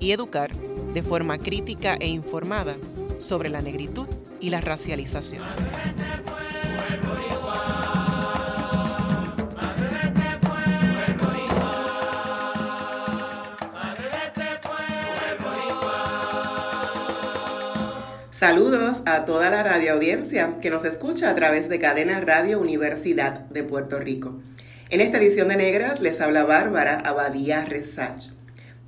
y educar de forma crítica e informada sobre la negritud y la racialización. Saludos a toda la radioaudiencia que nos escucha a través de Cadena Radio Universidad de Puerto Rico. En esta edición de Negras les habla Bárbara Abadía Resach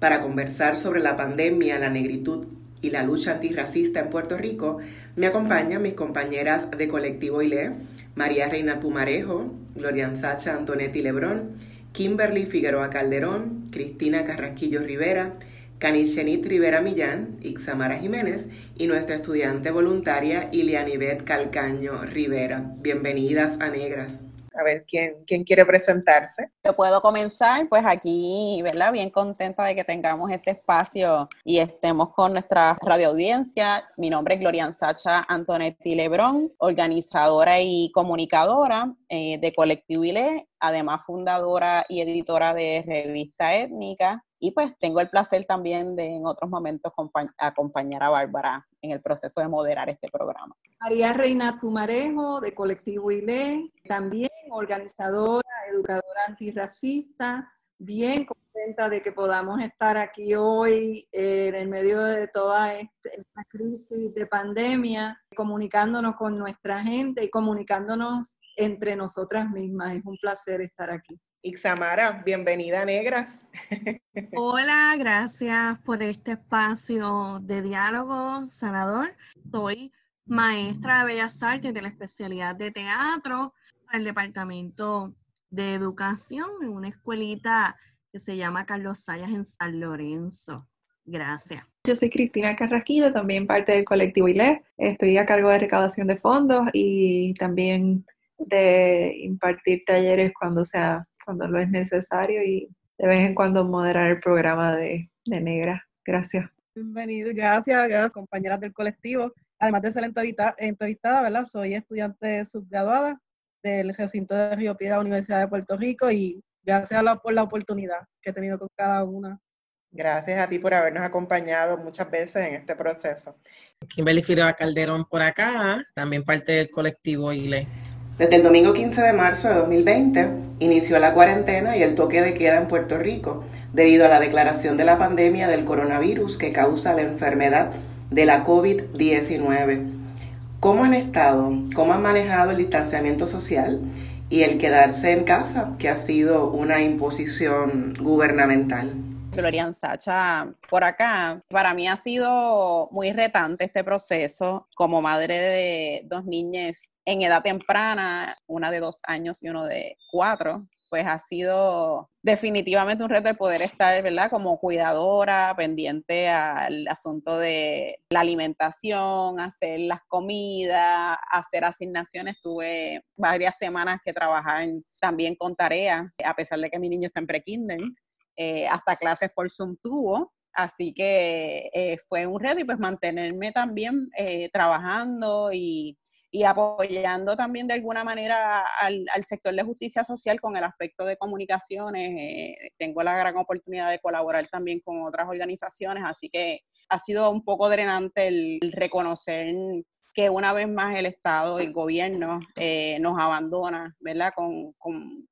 para conversar sobre la pandemia, la negritud y la lucha antirracista en Puerto Rico, me acompañan mis compañeras de Colectivo ILE, María Reina Pumarejo, Glorian Sacha Antonetti Lebrón, Kimberly Figueroa Calderón, Cristina Carrasquillo Rivera, Canichenit Rivera Millán, Ixamara Jiménez y nuestra estudiante voluntaria Ilianibet Calcaño Rivera. Bienvenidas a Negras a ver quién, quién quiere presentarse. Yo puedo comenzar, pues aquí, ¿verdad? Bien contenta de que tengamos este espacio y estemos con nuestra radioaudiencia. Mi nombre es Glorian Sacha Antonetti Lebrón, organizadora y comunicadora eh, de Colectivo ILE, además fundadora y editora de Revista Étnica. Y pues tengo el placer también de en otros momentos acompañar a Bárbara en el proceso de moderar este programa. María Reina Tumarejo, de Colectivo ILE, también organizadora, educadora antirracista, bien contenta de que podamos estar aquí hoy eh, en el medio de toda este, esta crisis de pandemia, comunicándonos con nuestra gente y comunicándonos entre nosotras mismas. Es un placer estar aquí. Ixamara, bienvenida a Negras. Hola, gracias por este espacio de diálogo sanador. Soy maestra de Bellas Artes de la especialidad de teatro el Departamento de Educación en una escuelita que se llama Carlos Sayas en San Lorenzo. Gracias. Yo soy Cristina Carrasquillo, también parte del colectivo ILE. Estoy a cargo de recaudación de fondos y también de impartir talleres cuando sea, cuando lo es necesario y de vez en cuando moderar el programa de, de Negra. Gracias. Bienvenido, gracias, gracias compañeras del colectivo. Además de ser entrevistada, ¿verdad? Soy estudiante subgraduada del recinto de Río Piedra, Universidad de Puerto Rico, y gracias por la oportunidad que he tenido con cada una. Gracias a ti por habernos acompañado muchas veces en este proceso. Kimberly Figueroa Calderón por acá, también parte del colectivo ILE. Desde el domingo 15 de marzo de 2020 inició la cuarentena y el toque de queda en Puerto Rico debido a la declaración de la pandemia del coronavirus que causa la enfermedad de la COVID-19. ¿Cómo han estado? ¿Cómo han manejado el distanciamiento social y el quedarse en casa, que ha sido una imposición gubernamental? Glorian Sacha, por acá, para mí ha sido muy retante este proceso como madre de dos niñas en edad temprana, una de dos años y uno de cuatro pues ha sido definitivamente un reto de poder estar, ¿verdad? Como cuidadora, pendiente al asunto de la alimentación, hacer las comidas, hacer asignaciones. Tuve varias semanas que trabajar también con tareas, a pesar de que mi niño está en pre-kinder, eh, hasta clases por Zoom tuvo. Así que eh, fue un reto y pues mantenerme también eh, trabajando y y apoyando también de alguna manera al, sector de justicia social con el aspecto de comunicaciones. Eh, tengo la gran oportunidad de colaborar también con otras organizaciones, así que ha sido un poco drenante el, reconocer que una vez más el Estado, el gobierno eh, nos abandona, ¿verdad? Con,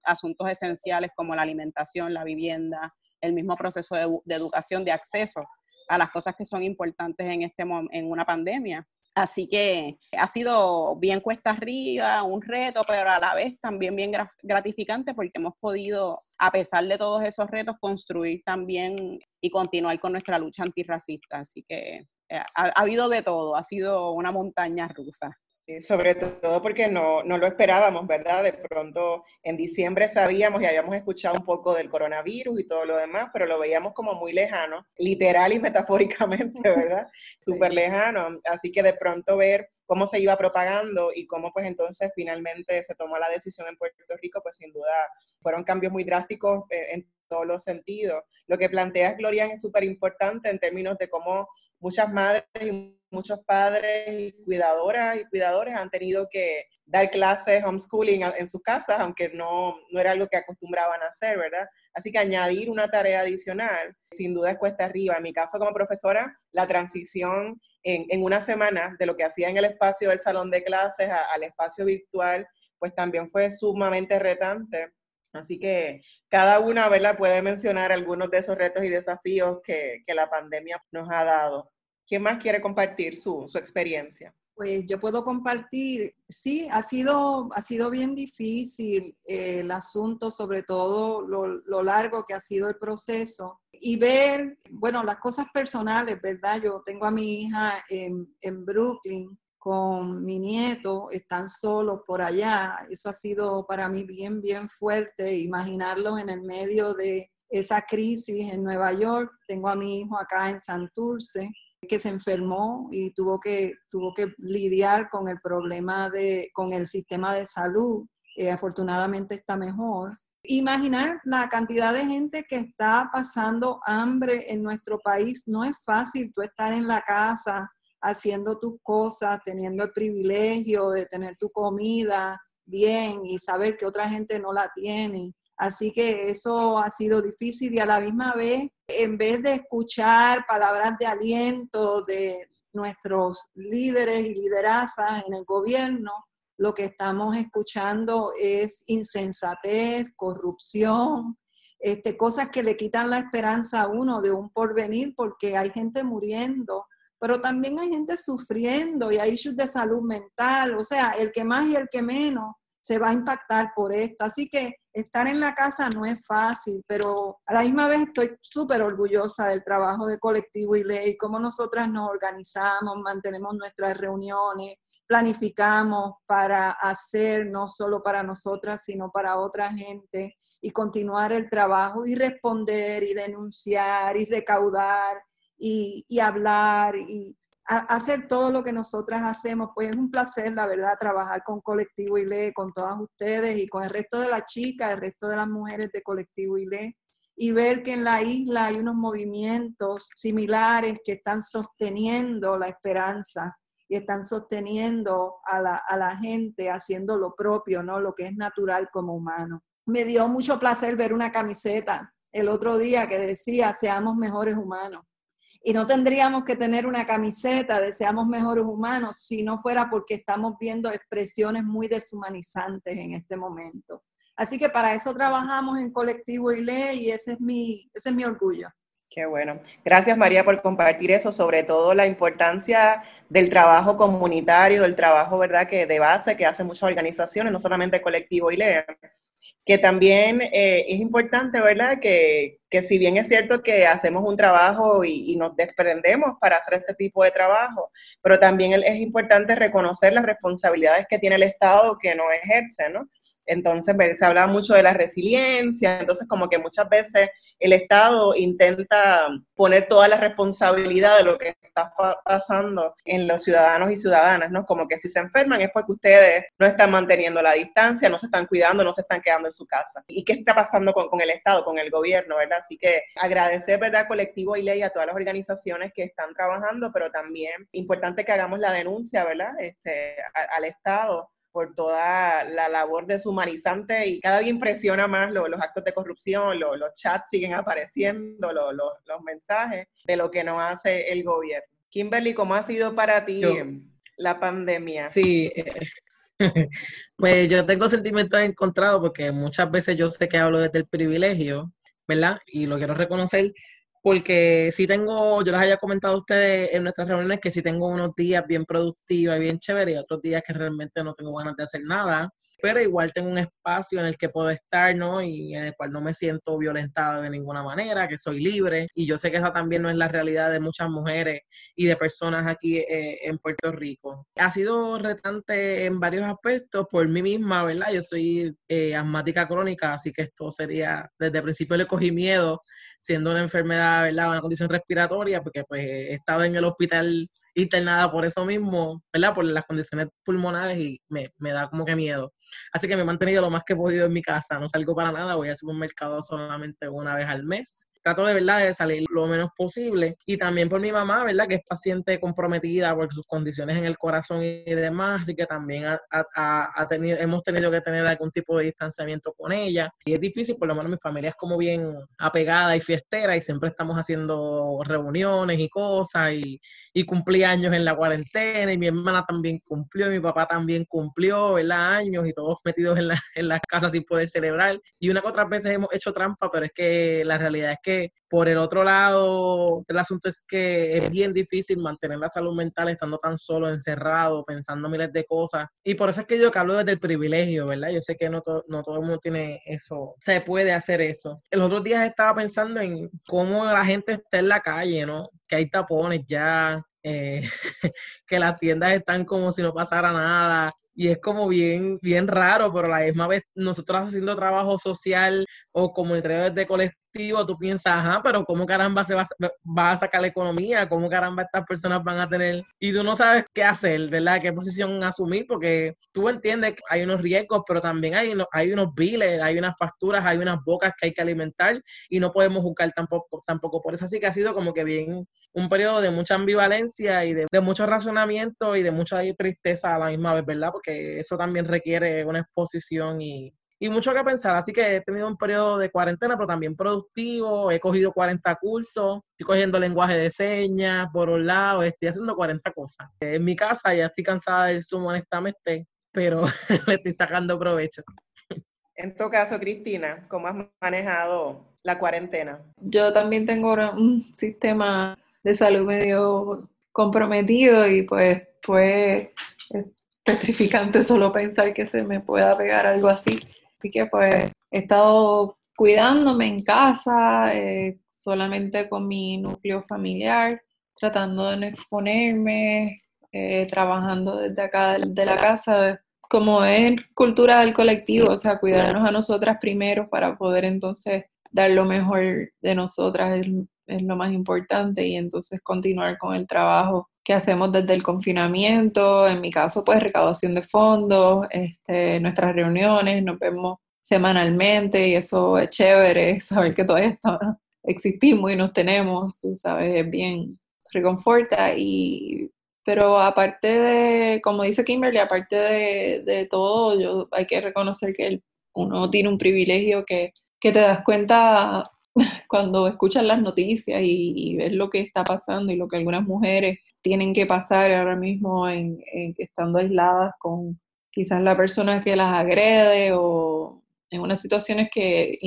asuntos esenciales como la alimentación, la vivienda, el mismo proceso de, de educación, de acceso a las cosas que son importantes en, este, en una pandemia. Así que ha sido bien cuesta arriba, un reto, pero a la vez también bien gratificante porque hemos podido, a pesar de todos esos retos, construir también y continuar con nuestra lucha antirracista. Así que eh, ha, habido de todo, ha sido una montaña rusa. Sobre todo porque no, no, lo esperábamos, ¿verdad? De pronto en diciembre sabíamos y habíamos escuchado un poco del coronavirus y todo lo demás, pero lo veíamos como muy lejano, literal y metafóricamente, ¿verdad? Súper lejano. Así que de pronto ver cómo se iba propagando y cómo pues entonces finalmente se tomó la decisión en Puerto Rico, pues sin duda fueron cambios muy drásticos eh, en todos los sentidos. Lo que planteas, Gloria, es súper importante en términos de cómo muchas madres y muchos padres y cuidadoras y cuidadores han tenido que dar clases homeschooling en sus casas, aunque no, no era algo que acostumbraban a hacer, ¿verdad? Así que añadir una tarea adicional, sin duda es cuesta arriba. En mi caso como profesora, la transición en, en una semana de lo que hacía en el espacio del salón de clases al espacio virtual, pues también fue sumamente retante. Así que cada una ¿verdad? puede mencionar algunos de esos retos y desafíos que, que la pandemia nos ha dado. ¿Quién más quiere compartir su, su, experiencia? Pues yo puedo compartir, sí, ha sido, ha sido bien difícil eh, el asunto, sobre todo lo, lo, largo que ha sido el proceso, y ver, bueno, las cosas personales, ¿verdad? Yo tengo a mi hija en, en Brooklyn con mi nieto, están solos por allá. Eso ha sido para mí bien, bien fuerte, imaginarlos en el medio de esa crisis en Nueva York. Tengo a mi hijo acá en Santurce, que se enfermó y tuvo que, tuvo que lidiar con el problema de, con el sistema de salud. Eh, afortunadamente está mejor. Imaginar la cantidad de gente que está pasando hambre en nuestro país. No es fácil tú estar en la casa haciendo tus cosas, teniendo el privilegio de tener tu comida bien y saber que otra gente no la tiene. Así que eso ha sido difícil y a la misma vez, en vez de escuchar palabras de aliento de nuestros líderes y liderazas en el gobierno, lo que estamos escuchando es insensatez, corrupción, este, cosas que le quitan la esperanza a uno de un porvenir porque hay gente muriendo pero también hay gente sufriendo y hay issues de salud mental, o sea, el que más y el que menos se va a impactar por esto. Así que estar en la casa no es fácil, pero a la misma vez estoy súper orgullosa del trabajo de colectivo y ley, cómo nosotras nos organizamos, mantenemos nuestras reuniones, planificamos para hacer no solo para nosotras, sino para otra gente y continuar el trabajo y responder y denunciar y recaudar y, hablar y hacer todo lo que nosotras hacemos. Pues es un placer, la verdad, trabajar con Colectivo ILE, con todas ustedes y con el resto de las chicas, el resto de las mujeres de Colectivo ILE y ver que en la isla hay unos movimientos similares que están sosteniendo la esperanza y están sosteniendo a la, a la, gente haciendo lo propio, ¿no? Lo que es natural como humano. Me dio mucho placer ver una camiseta el otro día que decía, seamos mejores humanos. Y no tendríamos que tener una camiseta de seamos mejores humanos si no fuera porque estamos viendo expresiones muy deshumanizantes en este momento. Así que para eso trabajamos en Colectivo ILE y ese es mi, ese es mi orgullo. Qué bueno. Gracias María por compartir eso, sobre todo la importancia del trabajo comunitario, del trabajo, ¿verdad?, que de base que hacen muchas organizaciones, no solamente Colectivo ILE, que también eh, es importante, ¿verdad? Que, que, si bien es cierto que hacemos un trabajo y, y, nos desprendemos para hacer este tipo de trabajo, pero también es importante reconocer las responsabilidades que tiene el Estado que no ejerce, ¿no? Entonces, se hablaba mucho de la resiliencia, entonces como que muchas veces el Estado intenta poner toda la responsabilidad de lo que está pasando en los ciudadanos y ciudadanas, ¿no? Como que si se enferman es porque ustedes no están manteniendo la distancia, no se están cuidando, no se están quedando en su casa. ¿Y qué está pasando con, el Estado, con el gobierno, verdad? Así que agradecer, ¿verdad? Colectivo y ley a todas las organizaciones que están trabajando, pero también importante que hagamos la denuncia, ¿verdad? Este, al Estado por toda la labor deshumanizante y cada día impresiona más los actos de corrupción, los chats siguen apareciendo, los mensajes de lo que no hace el gobierno. Kimberly, ¿cómo ha sido para ti la pandemia? Sí, eh, pues yo tengo sentimientos encontrados porque muchas veces yo sé que hablo desde el privilegio, ¿verdad? Y lo quiero reconocer, porque sí tengo, yo les había comentado a ustedes en nuestras reuniones que sí tengo unos días bien productivos y bien chéveres y otros días que realmente no tengo ganas de hacer nada. Pero igual tengo un espacio en el que puedo estar, ¿no? Y en el cual no me siento violentada de ninguna manera, que soy libre. Y yo sé que esa también no es la realidad de muchas mujeres y de personas aquí eh, en Puerto Rico. Ha sido retante en varios aspectos por mí misma, ¿verdad? Yo soy eh, asmática crónica, así que esto sería, desde el principio le cogí miedo siendo una enfermedad, ¿verdad? Una condición respiratoria, porque pues he estado en el hospital internada por eso mismo, ¿verdad? Por las condiciones pulmonares y me, me da como que miedo. Así que me he mantenido lo más que he podido en mi casa, no salgo para nada, voy al supermercado solamente una vez al mes trato de verdad de salir lo menos posible. Y también por mi mamá, ¿verdad? Que es paciente comprometida por sus condiciones en el corazón y demás, así que también ha, tenido, hemos tenido que tener algún tipo de distanciamiento con ella. Y es difícil, por lo menos mi familia es como bien apegada y fiestera y siempre estamos haciendo reuniones y cosas y, y cumplí años en la cuarentena y mi hermana también cumplió y mi papá también cumplió, ¿verdad? Años y todos metidos en, la, en las casas sin poder celebrar. Y una que otras veces hemos hecho trampa, pero es que la realidad es que por el otro lado el asunto es que es bien difícil mantener la salud mental estando tan solo, encerrado, pensando miles de cosas. Y por eso es que yo que hablo desde el privilegio, ¿verdad? Yo sé que no, no todo el mundo tiene eso, se puede hacer eso. El otro día estaba pensando en cómo la gente está en la calle, ¿no? Que hay tapones ya, eh, que las tiendas están como si no pasara nada y es como bien, bien raro, pero a la misma vez nosotros haciendo trabajo social o comunitario desde colectivo tú piensas, ajá, pero ¿cómo caramba se va, va, a sacar la economía? ¿Cómo caramba estas personas van a tener? Y tú no sabes qué hacer, ¿verdad? ¿Qué posición asumir? Porque tú entiendes que hay unos riesgos, pero también hay, hay unos biles, hay unas facturas, hay unas bocas que hay que alimentar y no podemos buscar tampoco, tampoco por eso. Así que ha sido como que bien un periodo de mucha ambivalencia y de, de mucho razonamiento y de mucha tristeza a la misma vez, ¿verdad? Porque eso también requiere una exposición y, y mucho que pensar. Así que he tenido un periodo de cuarentena, pero también productivo. He cogido 40 cursos, estoy cogiendo lenguaje de señas por un lado, estoy haciendo 40 cosas. En mi casa ya estoy cansada del Zoom, honestamente, pero le estoy sacando provecho. En tu caso, Cristina, ¿cómo has manejado la cuarentena? Yo también tengo un sistema de salud medio comprometido y pues fue petrificante solo pensar que se me pueda pegar algo así. Así que pues he estado cuidándome en casa, eh, solamente con mi núcleo familiar, tratando de no exponerme, eh, trabajando desde acá de la casa, como es cultura del colectivo, o sea, cuidarnos a nosotras primero para poder entonces dar lo mejor de nosotras es, es lo más importante y entonces continuar con el trabajo que hacemos desde el confinamiento, en mi caso pues recaudación de fondos, este, nuestras reuniones, nos vemos semanalmente y eso es chévere, saber que todavía existimos y nos tenemos, tú sabes, es bien reconforta y pero aparte de, como dice Kimberly, aparte de, de todo, hay que reconocer que uno tiene un privilegio que, que te das cuenta cuando escuchas las noticias y, ves lo que está pasando y lo que algunas mujeres tienen que pasar ahora mismo en, estando aisladas con quizás la persona que las agrede o en unas situaciones que,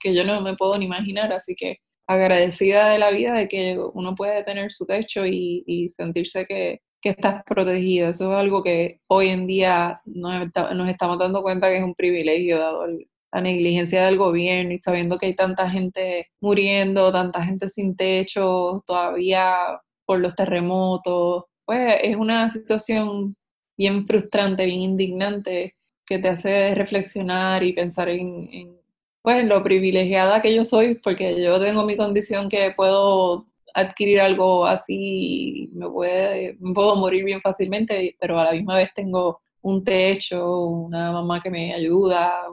que yo no me puedo ni imaginar, así que agradecida de la vida de que uno puede tener su techo y, sentirse que, que estás protegida. Eso es algo que hoy en día nos, nos estamos dando cuenta que es un privilegio dado el, la negligencia del gobierno y sabiendo que hay tanta gente muriendo, tanta gente sin techo, todavía por los terremotos, pues es una situación bien frustrante, bien indignante, que te hace reflexionar y pensar en, pues, lo privilegiada que yo soy, porque yo tengo mi condición que puedo adquirir algo así, me, puede, me puedo morir bien fácilmente, pero a la misma vez tengo un techo, una mamá que me ayuda,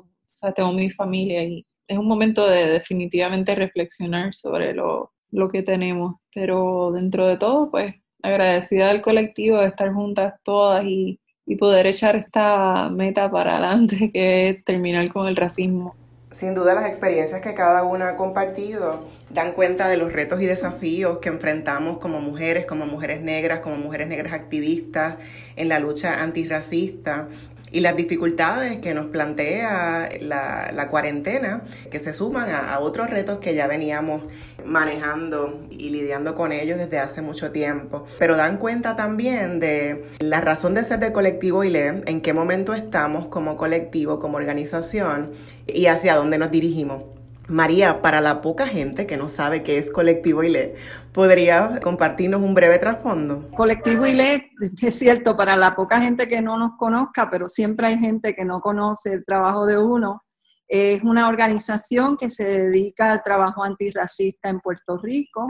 sea, tengo mi familia y es un momento de definitivamente reflexionar sobre lo, lo que tenemos, pero dentro de todo, pues agradecida al colectivo de estar juntas todas y, y poder echar esta meta para adelante, que es terminar con el racismo. Sin duda las experiencias que cada una ha compartido dan cuenta de los retos y desafíos que enfrentamos como mujeres, como mujeres negras, como mujeres negras activistas en la lucha antirracista y las dificultades que nos plantea la, cuarentena, que se suman a, otros retos que ya veníamos manejando y lidiando con ellos desde hace mucho tiempo, pero dan cuenta también de la razón de ser del colectivo ILE, en qué momento estamos como colectivo, como organización y hacia dónde nos dirigimos. María, para la poca gente que no sabe qué es Colectivo ILE, ¿podría compartirnos un breve trasfondo? Colectivo ILE, es cierto, para la poca gente que no nos conozca, pero siempre hay gente que no conoce el trabajo de uno. Es una organización que se dedica al trabajo antirracista en Puerto Rico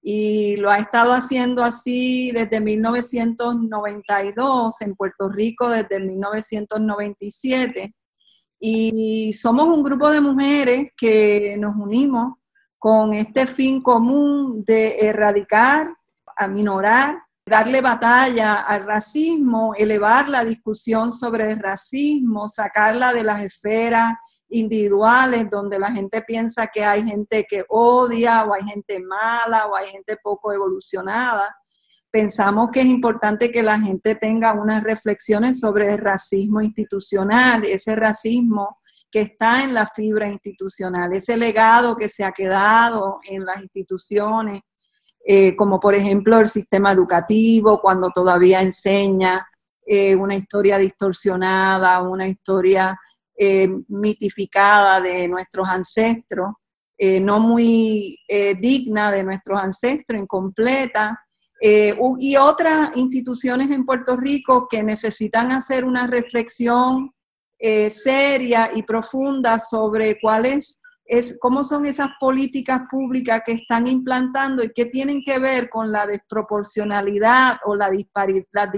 y lo ha estado haciendo así desde 1992 en Puerto Rico, desde 1997 y somos un grupo de mujeres que nos unimos con este fin común de erradicar, aminorar, darle batalla al racismo, elevar la discusión sobre el racismo, sacarla de las esferas individuales donde la gente piensa que hay gente que odia o hay gente mala o hay gente poco evolucionada pensamos que es importante que la gente tenga unas reflexiones sobre el racismo institucional, ese racismo que está en la fibra institucional, ese legado que se ha quedado en las instituciones, eh, como por ejemplo el sistema educativo, cuando todavía enseña eh, una historia distorsionada, una historia eh, mitificada de nuestros ancestros, no muy digna de nuestros ancestros, incompleta, eh, y otras instituciones en Puerto Rico que necesitan hacer una reflexión eh, seria y profunda sobre cuáles es, cómo son esas políticas públicas que están implantando y qué tienen que ver con la desproporcionalidad o la las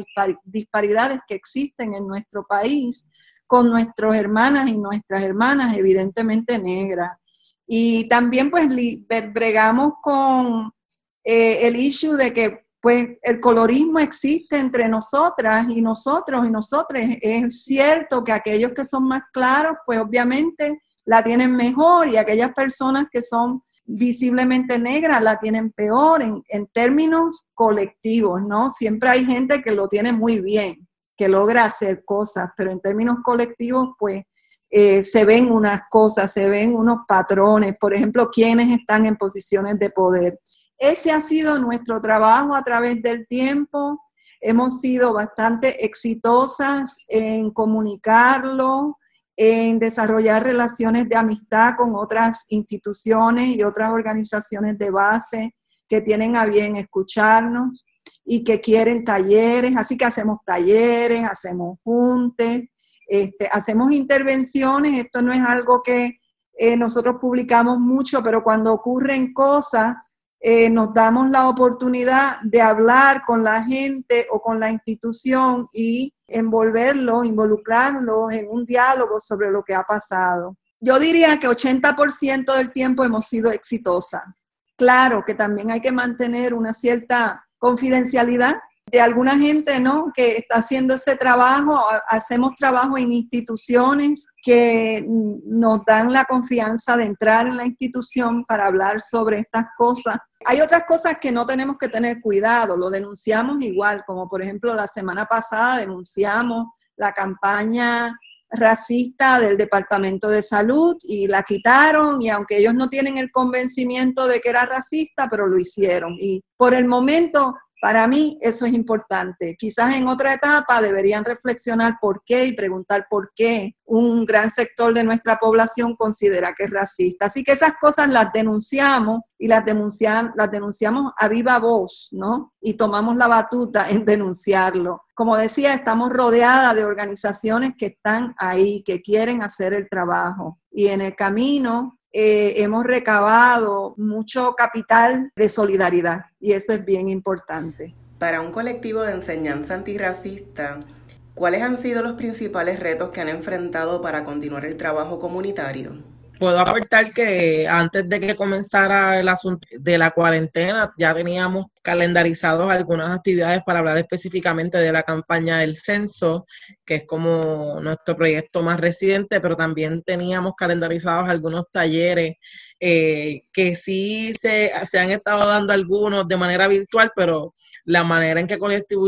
disparidades que existen en nuestro país con nuestras hermanas y nuestras hermanas evidentemente negras. Y también pues bregamos con eh, el issue de que pues el colorismo existe entre nosotras y nosotros y nosotros. Es cierto que aquellos que son más claros, pues obviamente la tienen mejor y aquellas personas que son visiblemente negras la tienen peor en, términos colectivos, ¿no? Siempre hay gente que lo tiene muy bien, que logra hacer cosas, pero en términos colectivos, pues eh, se ven unas cosas, se ven unos patrones, por ejemplo, quienes están en posiciones de poder. Ese ha sido nuestro trabajo a través del tiempo. Hemos sido bastante exitosas en comunicarlo, en desarrollar relaciones de amistad con otras instituciones y otras organizaciones de base que tienen a bien escucharnos y que quieren talleres. Así que hacemos talleres, hacemos juntes, este, hacemos intervenciones. Esto no es algo que eh, nosotros publicamos mucho, pero cuando ocurren cosas, eh, nos damos la oportunidad de hablar con la gente o con la institución y envolverlo, involucrarlo en un diálogo sobre lo que ha pasado. Yo diría que 80% del tiempo hemos sido exitosas. Claro que también hay que mantener una cierta confidencialidad de alguna gente, ¿no? Que está haciendo ese trabajo. Hacemos trabajo en instituciones que nos dan la confianza de entrar en la institución para hablar sobre estas cosas. Hay otras cosas que no tenemos que tener cuidado, lo denunciamos igual, como por ejemplo la semana pasada denunciamos la campaña racista del Departamento de Salud y la quitaron y aunque ellos no tienen el convencimiento de que era racista, pero lo hicieron. Y por el momento para mí eso es importante. Quizás en otra etapa deberían reflexionar por qué y preguntar por qué un gran sector de nuestra población considera que es racista. Así que esas cosas las denunciamos y las, las denunciamos a viva voz, ¿no? Y tomamos la batuta en denunciarlo. Como decía, estamos rodeadas de organizaciones que están ahí, que quieren hacer el trabajo. Y en el camino eh, hemos recabado mucho capital de solidaridad y eso es bien importante. Para un colectivo de enseñanza antirracista, ¿cuáles han sido los principales retos que han enfrentado para continuar el trabajo comunitario? Puedo aportar que antes de que comenzara el asunto de la cuarentena, ya teníamos calendarizados algunas actividades para hablar específicamente de la campaña del censo, que es como nuestro proyecto más reciente, pero también teníamos calendarizados algunos talleres eh, que sí se, se, han estado dando algunos de manera virtual, pero la manera en que Colectivo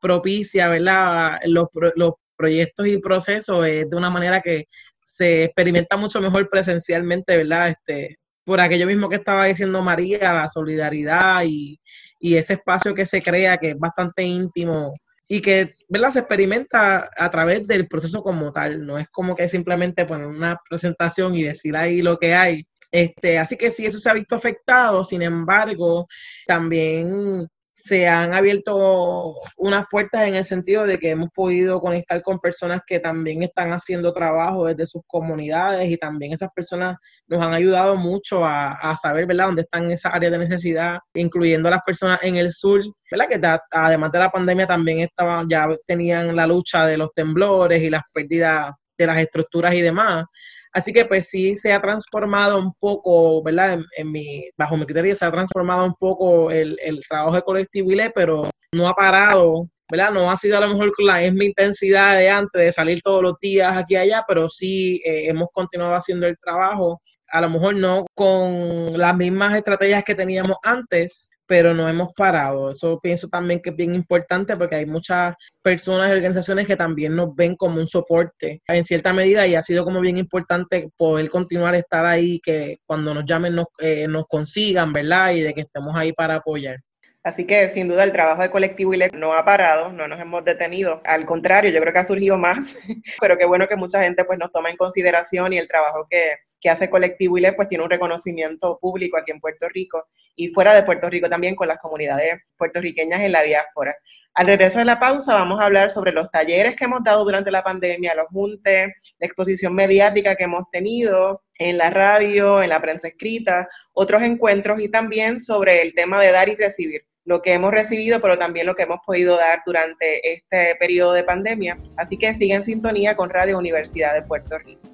propicia ¿verdad? Los, los proyectos y procesos es de una manera que se experimenta mucho mejor presencialmente, ¿verdad? Este, por aquello mismo que estaba diciendo María, la solidaridad y, y ese espacio que se crea, que es bastante íntimo y que ¿verdad? se experimenta a través del proceso como tal, no es como que simplemente poner una presentación y decir ahí lo que hay. Este, así que sí, eso se ha visto afectado, sin embargo, también se han abierto unas puertas en el sentido de que hemos podido conectar con personas que también están haciendo trabajo desde sus comunidades y también esas personas nos han ayudado mucho a, saber, ¿verdad?, dónde están esas áreas de necesidad, incluyendo a las personas en el sur, ¿verdad?, que además de la pandemia también estaban, ya tenían la lucha de los temblores y las pérdidas de las estructuras y demás. Así que pues sí se ha transformado un poco, ¿verdad? En, mi, bajo mi criterio se ha transformado un poco el, trabajo de colectivo ILE, pero no ha parado, ¿verdad? No ha sido a lo mejor con la misma intensidad de antes, de salir todos los días aquí y allá, pero sí eh, hemos continuado haciendo el trabajo, a lo mejor no con las mismas estrategias que teníamos antes, pero no hemos parado. Eso pienso también que es bien importante porque hay muchas personas y organizaciones que también nos ven como un soporte en cierta medida y ha sido como bien importante poder continuar estar ahí, que cuando nos llamen nos, eh, nos consigan, ¿verdad? Y de que estemos ahí para apoyar. Así que sin duda el trabajo de colectivo ILE no ha parado, no nos hemos detenido. Al contrario, yo creo que ha surgido más, pero qué bueno que mucha gente pues nos toma en consideración y el trabajo que, que hace colectivo ILE pues tiene un reconocimiento público aquí en Puerto Rico y fuera de Puerto Rico también con las comunidades puertorriqueñas en la diáspora. Al regreso de la pausa vamos a hablar sobre los talleres que hemos dado durante la pandemia, los juntes, la exposición mediática que hemos tenido en la radio, en la prensa escrita, otros encuentros y también sobre el tema de dar y recibir lo que hemos recibido, pero también lo que hemos podido dar durante este periodo de pandemia. Así que sigue en sintonía con Radio Universidad de Puerto Rico.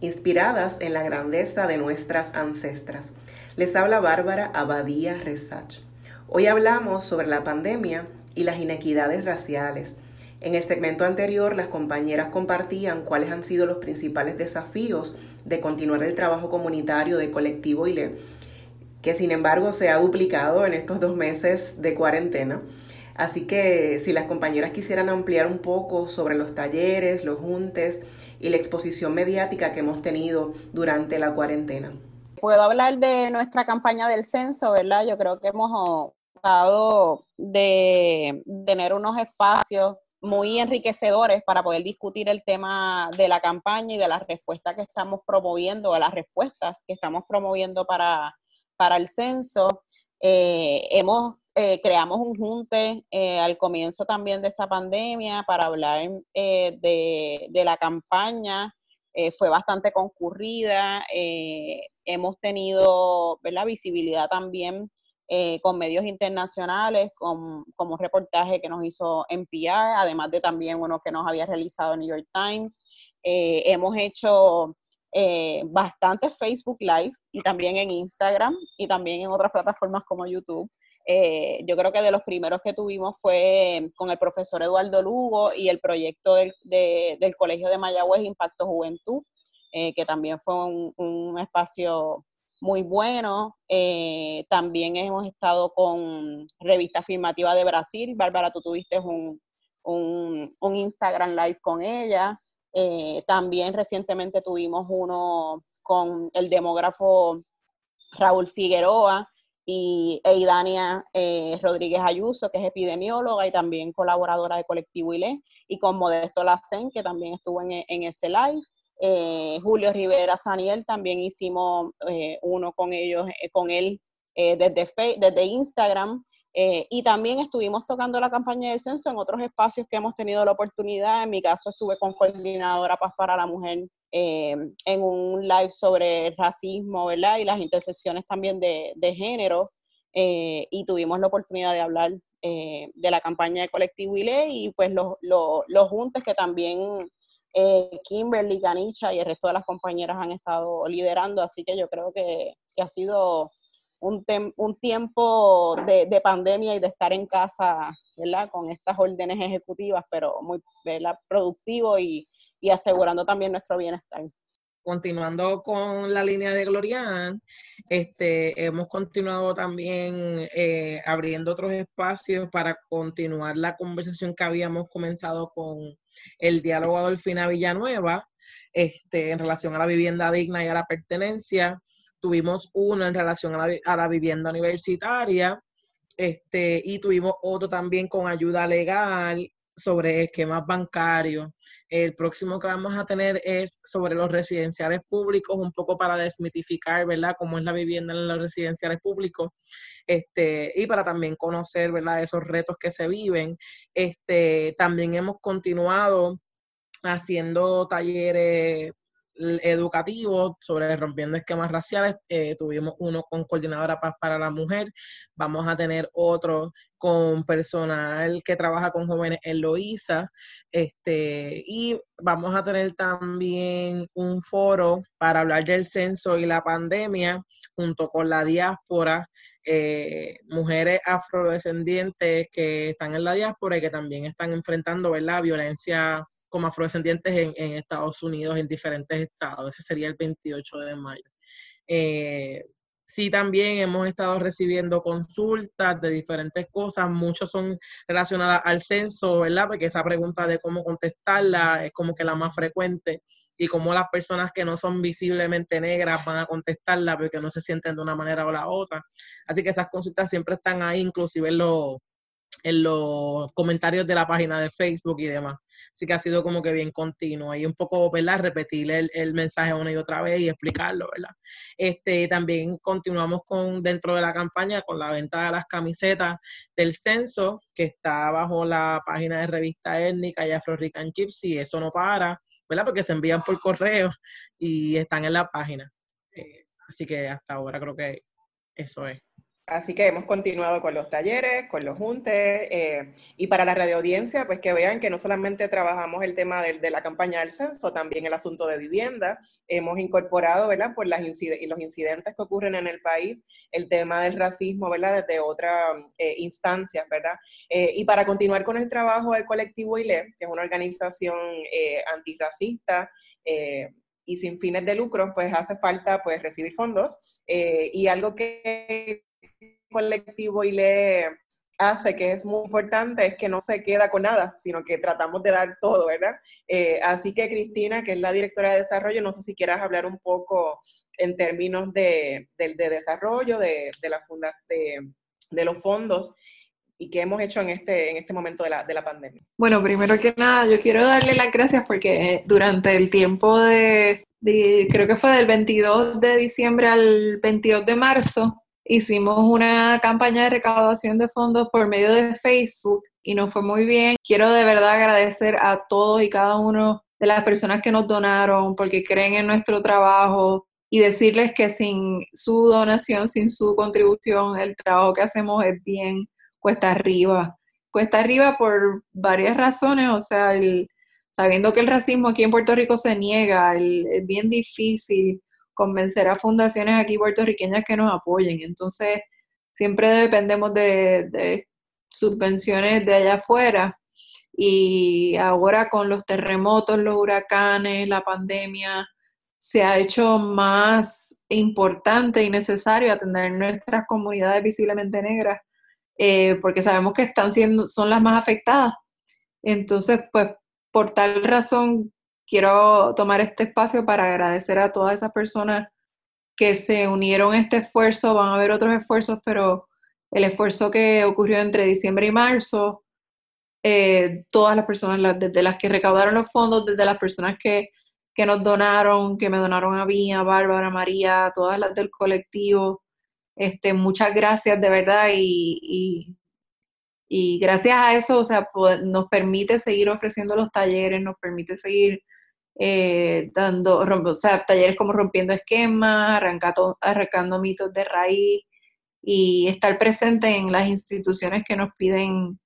inspiradas en la grandeza de nuestras ancestras. Les habla Bárbara Abadía Resach. Hoy hablamos sobre la pandemia y las inequidades raciales. En el segmento anterior, las compañeras compartían cuáles han sido los principales desafíos de continuar el trabajo comunitario de Colectivo ILE, que sin embargo se ha duplicado en estos dos meses de cuarentena. Así que si las compañeras quisieran ampliar un poco sobre los talleres, los juntes y la exposición mediática que hemos tenido durante la cuarentena. Puedo hablar de nuestra campaña del censo, ¿verdad? Yo creo que hemos tratado de tener unos espacios muy enriquecedores para poder discutir el tema de la campaña y de las respuestas que estamos promoviendo, de las respuestas que estamos promoviendo para, para el censo. Eh, hemos eh, creamos un junte eh, al comienzo también de esta pandemia para hablar eh, de, la campaña. fue bastante concurrida. hemos tenido la visibilidad también con medios internacionales, con, un reportaje que nos hizo NPR, además de también uno que nos había realizado New York Times. hemos hecho bastante Facebook Live y también en Instagram y también en otras plataformas como YouTube. Eh, yo creo que de los primeros que tuvimos fue con el profesor Eduardo Lugo y el proyecto del, del Colegio de Mayagüez Impacto Juventud, eh, que también fue un, espacio muy bueno. Eh, también hemos estado con Revista Afirmativa de Brasil. Bárbara, tú tuviste un, un Instagram Live con ella. también recientemente tuvimos uno con el demógrafo Raúl Figueroa, y Eidania eh, Rodríguez Ayuso, que es epidemióloga y también colaboradora de Colectivo ILE, y con Modesto Lacen, que también estuvo en, ese live. eh, Julio Rivera Saniel, también hicimos uno con ellos, con él desde, desde Instagram. Y también estuvimos tocando la campaña de censo en otros espacios que hemos tenido la oportunidad. En mi caso estuve con Coordinadora Paz para la Mujer en un live sobre racismo, ¿verdad? Y las intersecciones también de, de género. y tuvimos la oportunidad de hablar eh, de la campaña de Colectivo ILE y pues los, los, juntes que también eh, Kimberly, Canicha y el resto de las compañeras han estado liderando, así que yo creo que, ha sido un, un tiempo de, pandemia y de estar en casa, ¿verdad? Con estas órdenes ejecutivas, pero muy productivo y, y asegurando también nuestro bienestar continuando con la línea de Glorian, este, hemos continuado también eh, abriendo otros espacios para continuar la conversación que habíamos comenzado con el diálogo Adolfina Villanueva este, en relación a la vivienda digna y a la pertenencia. Tuvimos uno en relación a la, vivienda universitaria este, y tuvimos otro también con ayuda legal sobre esquemas bancarios. El próximo que vamos a tener es sobre los residenciales públicos, un poco para desmitificar, ¿verdad?, cómo es la vivienda en los residenciales públicos, este, y para también conocer, ¿verdad?, esos retos que se viven. Este, también hemos continuado haciendo talleres educativos sobre rompiendo esquemas raciales. Eh, tuvimos uno con Coordinadora Paz para la Mujer. Vamos a tener otro con personal que trabaja con jóvenes en Loíza. Este, y vamos a tener también un foro para hablar del censo y la pandemia junto con la diáspora. Eh, mujeres afrodescendientes que están en la diáspora y que también están enfrentando ¿verdad? violencia como afrodescendientes en, en, Estados Unidos, en diferentes estados. Ese sería el 28 de mayo. Eh, sí, también hemos estado recibiendo consultas de diferentes cosas, muchos son relacionadas al censo, ¿verdad? Porque esa pregunta de cómo contestarla es como que la más frecuente y cómo las personas que no son visiblemente negras van a contestarla porque no se sienten de una manera o la otra. Así que esas consultas siempre están ahí, inclusive en los en los comentarios de la página de Facebook y demás. Así que ha sido como que bien continuo y un poco, ¿verdad? Repetir el, mensaje una y otra vez y explicarlo, ¿verdad? Este, también continuamos con dentro de la campaña con la venta de las camisetas del censo que está bajo la página de revista étnica y Afro Rican Chips y eso no para, ¿verdad? Porque se envían por correo y están en la página. Así que hasta ahora creo que eso es. Así que hemos continuado con los talleres, con los juntes, eh, y para la radioaudiencia, pues que vean que no solamente trabajamos el tema de, la campaña del censo, también el asunto de vivienda. Hemos incorporado, ¿verdad?, por las los incidentes que ocurren en el país, el tema del racismo, ¿verdad?, desde otras eh, instancias, ¿verdad? Eh, y para continuar con el trabajo del colectivo ILE, que es una organización antirracista, y sin fines de lucro, pues hace falta pues recibir fondos. y algo que colectivo y le hace que es muy importante es que no se queda con nada, sino que tratamos de dar todo, ¿verdad? Eh, así que Cristina, que es la directora de desarrollo, no sé si quieras hablar un poco en términos de, desarrollo, de, de, la de, de los fondos y qué hemos hecho en este, en este momento de la, de la pandemia. Bueno, primero que nada, yo quiero darle las gracias porque durante el tiempo de, de, creo que fue del 22 de diciembre al 22 de marzo, Hicimos una campaña de recaudación de fondos por medio de Facebook y nos fue muy bien. Quiero de verdad agradecer a todos y cada uno de las personas que nos donaron porque creen en nuestro trabajo y decirles que sin su donación, sin su contribución, el trabajo que hacemos es bien cuesta arriba. Cuesta arriba por varias razones, o sea, sabiendo que el racismo aquí en Puerto Rico se niega, es bien difícil convencer a fundaciones aquí puertorriqueñas que nos apoyen. Entonces, siempre dependemos de, subvenciones de allá afuera. Y ahora con los terremotos, los huracanes, la pandemia, se ha hecho más importante y necesario atender nuestras comunidades visiblemente negras, eh, porque sabemos que están siendo, son las más afectadas. Entonces, pues, por tal razón, quiero tomar este espacio para agradecer a todas esas personas que se unieron a este esfuerzo. Van a haber otros esfuerzos, pero el esfuerzo que ocurrió entre diciembre y marzo, eh, todas las personas, desde las que recaudaron los fondos, desde las personas que, que nos donaron, que me donaron a mí, a Bárbara, María, a todas las del colectivo. Este, muchas gracias de verdad y, y, gracias a eso, o sea, nos permite seguir ofreciendo los talleres, nos permite seguir eh, dando, o sea, talleres como rompiendo esquemas, arrancando, mitos de raíz y estar presente en las instituciones que nos piden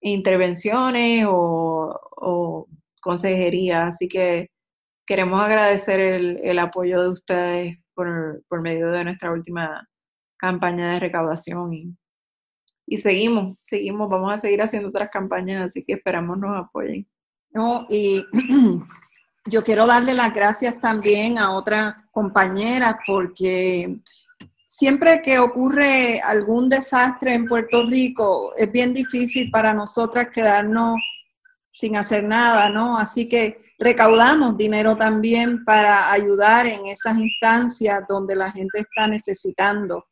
intervenciones o, o consejería. Así que queremos agradecer el, apoyo de ustedes por, medio de nuestra última campaña de recaudación y, y seguimos, seguimos, vamos a seguir haciendo otras campañas, así que esperamos nos apoyen. No, y yo quiero darle las gracias también a otras compañeras porque siempre que ocurre algún desastre en Puerto Rico es bien difícil para nosotras quedarnos sin hacer nada, ¿no? Así que recaudamos dinero también para ayudar en esas instancias donde la gente está necesitando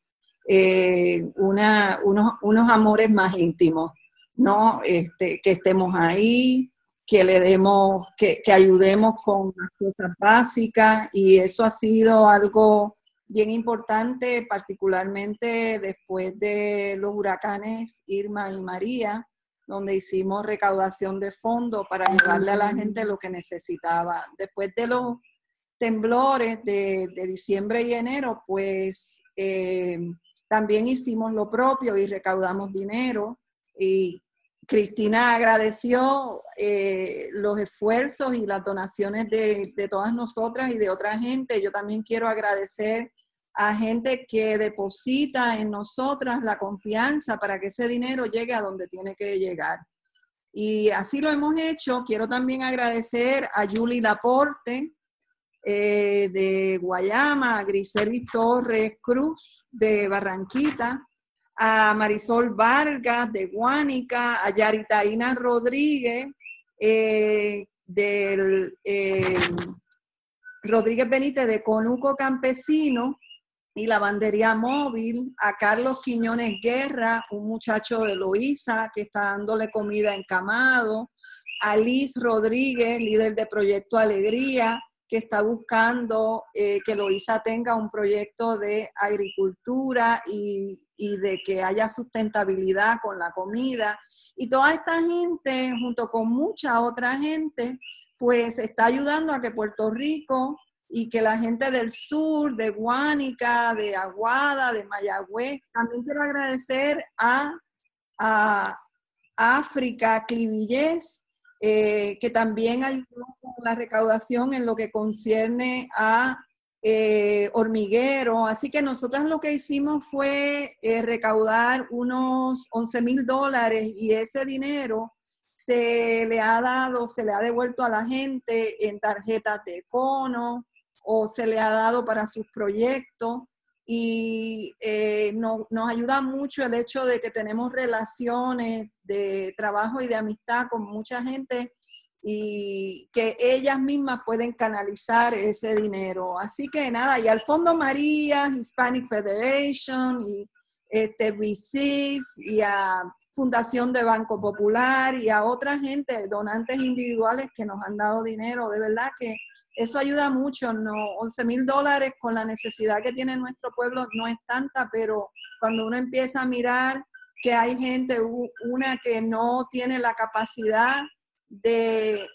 eh, unos, unos, amores más íntimos, ¿no? Este, que estemos ahí, que le demos, que, que ayudemos con las cosas básicas y eso ha sido algo bien importante, particularmente después de los huracanes Irma y María, donde hicimos recaudación de fondos para ayudarle a la gente lo que necesitaba. Después de los temblores de, diciembre y enero, pues eh, también hicimos lo propio y recaudamos dinero. Y Cristina agradeció eh, los esfuerzos y las donaciones de, todas nosotras y de otra gente. Yo también quiero agradecer a gente que deposita en nosotras la confianza para que ese dinero llegue a donde tiene que llegar. Y así lo hemos hecho. Quiero también agradecer a Julie Laporte eh, de Guayama, a Griselis Torres Cruz de Barranquita, a Marisol Vargas de Guánica, a Yaritaína Rodríguez eh, del eh, Rodríguez Benítez de Conuco Campesino, y lavandería móvil, a Carlos Quiñones Guerra, un muchacho de Loíza que está dándole comida encamado, a Liz Rodríguez, líder de Proyecto Alegría, que está buscando eh, que Loíza tenga un proyecto de agricultura y, y, de que haya sustentabilidad con la comida. Y toda esta gente, junto con mucha otra gente, pues está ayudando a que Puerto Rico y que la gente del sur, de Guánica, de Aguada, de Mayagüez, también quiero agradecer a, a África Clivillés, eh, que también ayudó con la recaudación en lo que concierne a eh, hormiguero. Así que nosotros lo que hicimos fue eh, recaudar unos 11 mil dólares y ese dinero se le ha dado, se le ha devuelto a la gente en tarjetas de cono, o se le ha dado para sus proyectos y eh, nos ayuda mucho el hecho de que tenemos relaciones de trabajo y de amistad con mucha gente y que ellas mismas pueden canalizar ese dinero. Así que nada, y al Fondo María, Hispanic Federation y este, VCs y a Fundación de Banco Popular y a otra gente, donantes individuales que nos han dado dinero, de verdad que eso ayuda mucho, no, 11 mil dólares con la necesidad que tiene nuestro pueblo no es tanta, pero cuando uno empieza a mirar que hay gente, una que no tiene la capacidad de,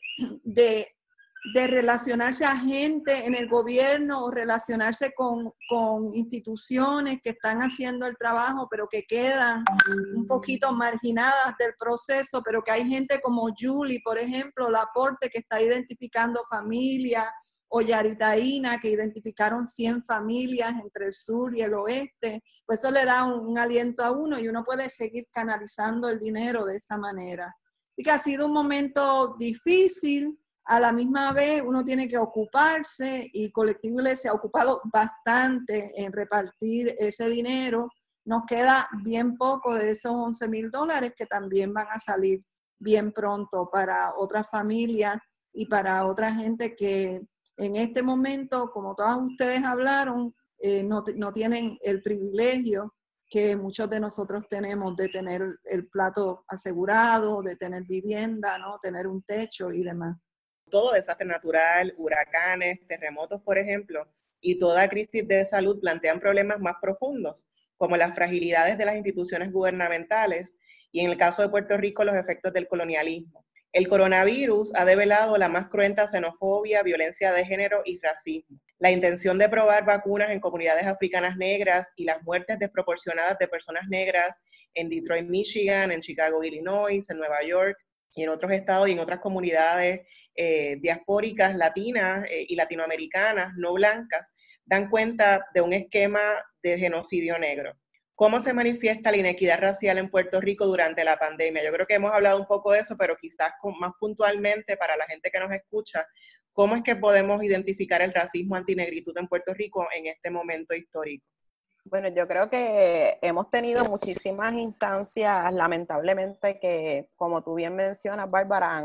de de relacionarse a gente en el gobierno o relacionarse con, instituciones que están haciendo el trabajo, pero que quedan un poquito marginadas del proceso, pero que hay gente como Julie, por ejemplo, Laporte, que está identificando familias, o Yaritaína, que identificaron 100 familias entre el sur y el oeste, pues eso le da un, un aliento a uno y uno puede seguir canalizando el dinero de esa manera. Y que ha sido un momento difícil, a la misma vez uno tiene que ocuparse y Colectivo se ha ocupado bastante en repartir ese dinero. Nos queda bien poco de esos 11 mil dólares que también van a salir bien pronto para otras familias y para otra gente que en este momento, como todas ustedes hablaron, eh, no, no tienen el privilegio que muchos de nosotros tenemos de tener el plato asegurado, de tener vivienda, ¿no? tener un techo y demás. Todo desastre natural, huracanes, terremotos, por ejemplo, y toda crisis de salud plantean problemas más profundos, como las fragilidades de las instituciones gubernamentales y en el caso de Puerto Rico los efectos del colonialismo. El coronavirus ha develado la más cruenta xenofobia, violencia de género y racismo. La intención de probar vacunas en comunidades africanas negras y las muertes desproporcionadas de personas negras en Detroit, Michigan, en Chicago, Illinois, en Nueva York y en otros estados y en otras comunidades eh, diaspóricas latinas eh, y latinoamericanas no blancas dan cuenta de un esquema de genocidio negro. ¿Cómo se manifiesta la inequidad racial en Puerto Rico durante la pandemia? Yo creo que hemos hablado un poco de eso, pero quizás más puntualmente para la gente que nos escucha, ¿cómo es que podemos identificar el racismo antinegritud en Puerto Rico en este momento histórico? Bueno, yo creo que hemos tenido muchísimas instancias, lamentablemente, que, como tú bien mencionas, Bárbara,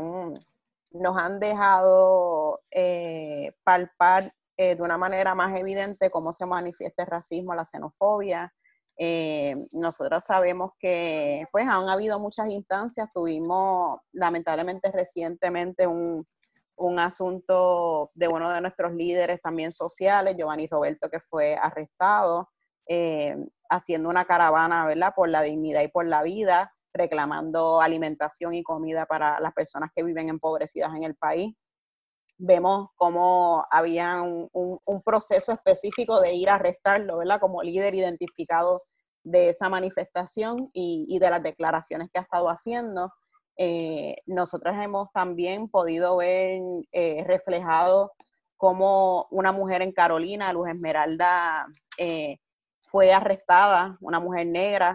nos han dejado eh, palpar eh, de una manera más evidente cómo se manifiesta el racismo, la xenofobia, eh, nosotros sabemos que pues han habido muchas instancias, tuvimos lamentablemente recientemente un, asunto de uno de nuestros líderes también sociales, Giovanni Roberto, que fue arrestado eh, haciendo una caravana, ¿verdad? Por la dignidad y por la vida, reclamando alimentación y comida para las personas que viven empobrecidas en el país vemos cómo había un, proceso específico de ir a arrestarlo, ¿verdad? Como líder identificado de esa manifestación y, de las declaraciones que ha estado haciendo. Eh, nosotros hemos también podido ver eh, reflejado cómo una mujer en Carolina, Luz Esmeralda, eh, fue arrestada, una mujer negra,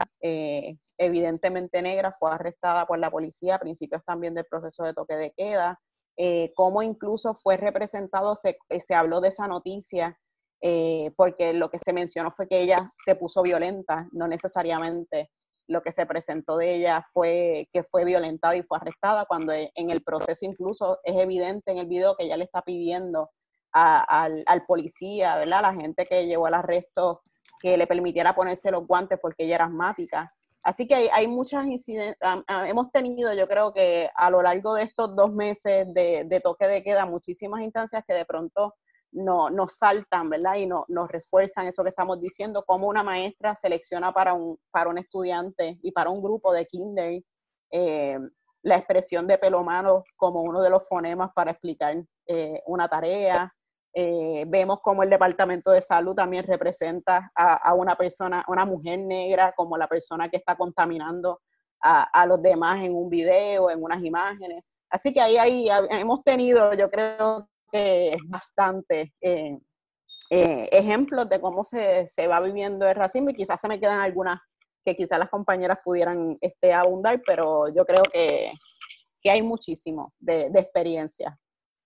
evidentemente negra, fue arrestada por la policía a principios también del proceso de toque de queda eh, cómo incluso fue representado, se, eh, se habló de esa noticia, eh, porque lo que se mencionó fue que ella se puso violenta, no necesariamente lo que se presentó de ella fue que fue violentada y fue arrestada, cuando e, en el proceso incluso es evidente en el video que ella le está pidiendo al, al, policía, ¿verdad? La gente que llevó al arresto que le permitiera ponerse los guantes porque ella era asmática. Así que hay, muchas incidentes, hemos tenido yo creo que a lo largo de estos dos meses de, toque de queda muchísimas instancias que de pronto no, nos saltan, ¿verdad? Y no, nos refuerzan eso que estamos diciendo, como una maestra selecciona para un, para un estudiante y para un grupo de kinder eh, la expresión de pelo mano como uno de los fonemas para explicar eh, una tarea, eh, vemos como el Departamento de Salud también representa a, una persona, una mujer negra, como la persona que está contaminando a, los demás en un video, en unas imágenes. Así que ahí, ahí hemos tenido, yo creo que bastante eh, eh, ejemplos de cómo se, va viviendo el racismo y quizás se me quedan algunas que quizás las compañeras pudieran este, abundar, pero yo creo que, hay muchísimo de, de experiencia.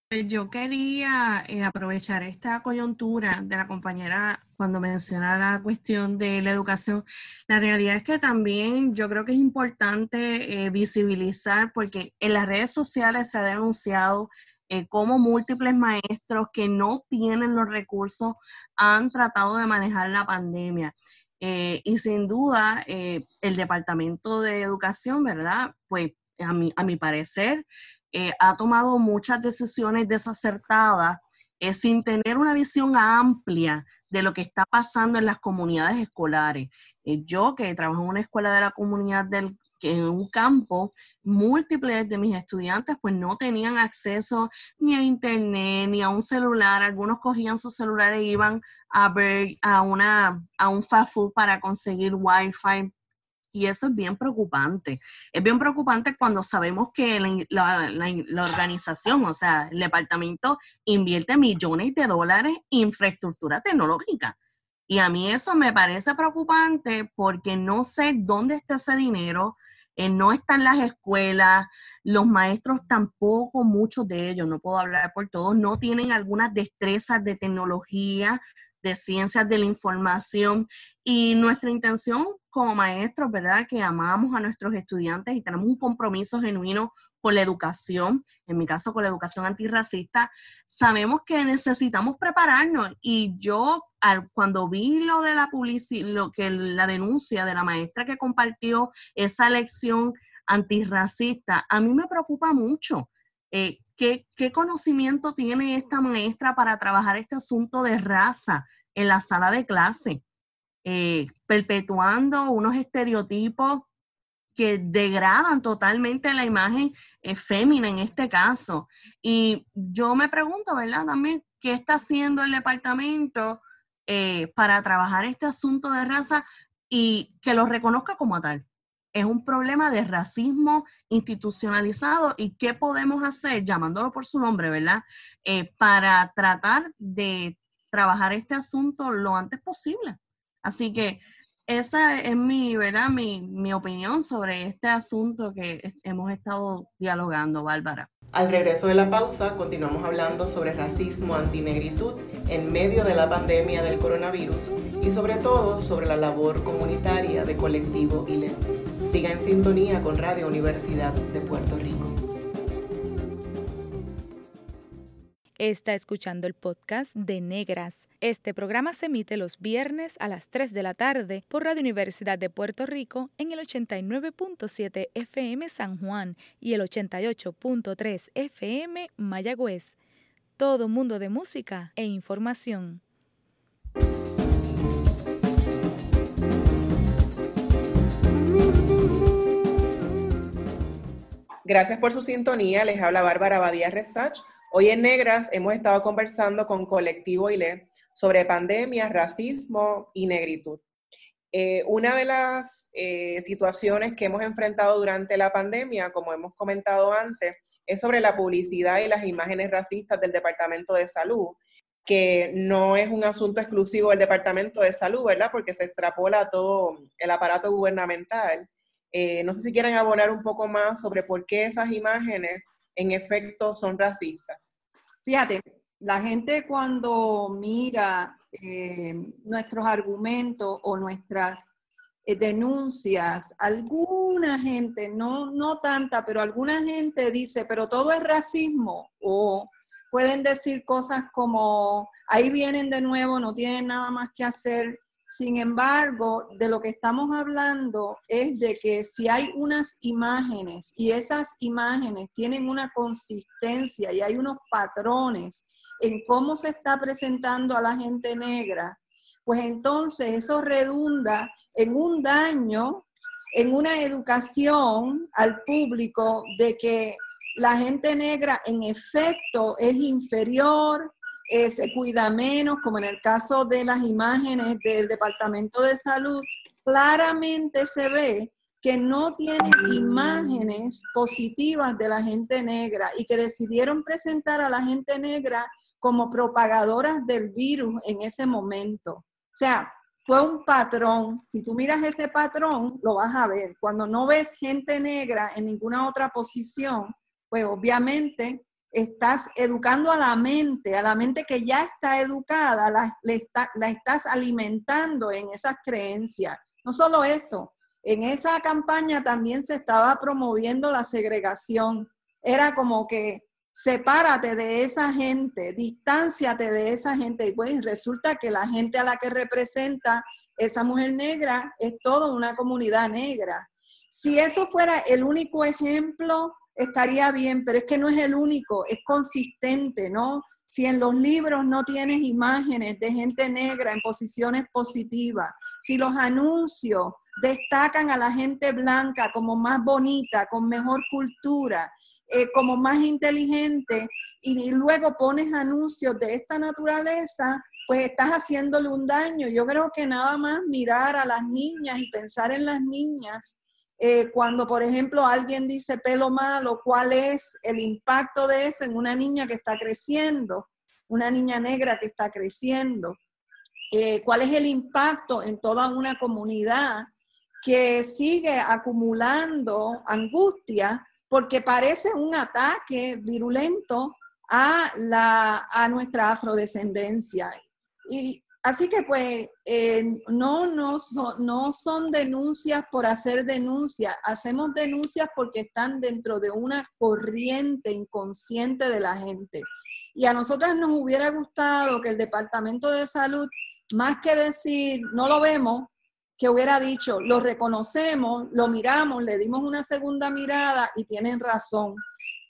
Pues yo quería eh, aprovechar esta coyuntura de la compañera cuando menciona la cuestión de la educación. La realidad es que también yo creo que es importante eh, visibilizar porque en las redes sociales se ha denunciado eh, cómo múltiples maestros que no tienen los recursos han tratado de manejar la pandemia. y sin duda, el Departamento de Educación, ¿verdad? Pues a mi, a mi parecer, eh, ha tomado muchas decisiones desacertadas eh, sin tener una visión amplia de lo que está pasando en las comunidades escolares. Eh, yo que trabajo en una escuela de la comunidad del que en un campo, múltiples de mis estudiantes pues no tenían acceso ni a internet, ni a un celular. Algunos cogían sus celulares e iban a ver a, una, a un fast food para conseguir wifi y eso es bien preocupante. Es bien preocupante cuando sabemos que la, organización, o sea, el departamento invierte millones de dólares en infraestructura tecnológica. Y a mí eso me parece preocupante porque no sé dónde está ese dinero, eh, no están las escuelas, los maestros tampoco, muchos de ellos, no puedo hablar por todos, no tienen algunas destrezas de tecnología, de ciencias de la información. Y nuestra intención como maestros, ¿verdad? Que amamos a nuestros estudiantes y tenemos un compromiso genuino con la educación, en mi caso con la educación antirracista, sabemos que necesitamos prepararnos y yo al, cuando vi lo de la publicidad, lo que la denuncia de la maestra que compartió esa lección antirracista, a mí me preocupa mucho Eh, ¿qué, ¿Qué conocimiento tiene esta maestra para trabajar este asunto de raza en la sala de clase? Eh, perpetuando unos estereotipos que degradan totalmente la imagen eh, fémina en este caso. Y yo me pregunto, ¿verdad? También, ¿qué está haciendo el departamento eh, para trabajar este asunto de raza y que lo reconozca como tal? Es un problema de racismo institucionalizado y qué podemos hacer, llamándolo por su nombre, ¿verdad? para tratar de trabajar este asunto lo antes posible. Así que esa es mi, ¿verdad? Mi, opinión sobre este asunto que hemos estado dialogando, Bárbara. Al regreso de la pausa, continuamos hablando sobre racismo, antinegritud en medio de la pandemia del coronavirus y sobre todo sobre la labor comunitaria de Colectivo ILE. Siga en sintonía con Radio Universidad de Puerto Rico. Está escuchando el podcast de Negras. Este programa se emite los viernes a las 3 de la tarde por Radio Universidad de Puerto Rico en el 89.7 FM San Juan y el 88.3 FM Mayagüez. Todo mundo de música e información. Gracias por su sintonía. Les habla Bárbara Badía Resach Hoy en Negras hemos estado conversando con Colectivo ILE sobre pandemia, racismo y negritud. Eh, una de las eh, situaciones que hemos enfrentado durante la pandemia, como hemos comentado antes, es sobre la publicidad y las imágenes racistas del Departamento de Salud, que no es un asunto exclusivo del Departamento de Salud, ¿verdad? Porque se extrapola todo el aparato gubernamental. Eh, no sé si quieren abonar un poco más sobre por qué esas imágenes en efecto son racistas? Fíjate, la gente cuando mira eh, nuestros argumentos o nuestras eh, denuncias, alguna gente, no, no tanta, pero alguna gente dice, pero todo es racismo o pueden decir cosas como, ahí vienen de nuevo, no tienen nada más que hacer, sin embargo, de lo que estamos hablando es de que si hay unas imágenes y esas imágenes tienen una consistencia y hay unos patrones en cómo se está presentando a la gente negra, pues entonces eso redunda en un daño, en una educación al público de que la gente negra en efecto es inferior, eh, se cuida menos, como en el caso de las imágenes del Departamento de Salud, claramente se ve que no tienen imágenes positivas de la gente negra y que decidieron presentar a la gente negra como propagadoras del virus en ese momento. O sea, fue un patrón. Si tú miras ese patrón, lo vas a ver. Cuando no ves gente negra en ninguna otra posición, pues obviamente estás educando a la mente, a la mente que ya está educada, la, estás alimentando en esas creencias. No solo eso, en esa campaña también se estaba promoviendo la segregación. Era como que sepárate de esa gente, distánciate de esa gente. Y pues resulta que la gente a la que representa esa mujer negra es toda una comunidad negra. Si eso fuera el único ejemplo, estaría bien, pero es que no es el único, es consistente, ¿no? Si en los libros no tienes imágenes de gente negra en posiciones positivas, si los anuncios destacan a la gente blanca como más bonita, con mejor cultura, eh, como más inteligente, y, luego pones anuncios de esta naturaleza, pues estás haciéndole un daño. Yo creo que nada más mirar a las niñas y pensar en las niñas eh, cuando, por ejemplo, alguien dice pelo malo, ¿cuál es el impacto de eso en una niña que está creciendo? Una niña negra que está creciendo. Eh, ¿Cuál es el impacto en toda una comunidad que sigue acumulando angustia porque parece un ataque virulento a, la, a nuestra afrodescendencia? Y Así que pues eh, no, no, son, no son denuncias por hacer denuncias, hacemos denuncias porque están dentro de una corriente inconsciente de la gente. Y a nosotras nos hubiera gustado que el Departamento de Salud, más que decir, no lo vemos, que hubiera dicho, lo reconocemos, lo miramos, le dimos una segunda mirada y tienen razón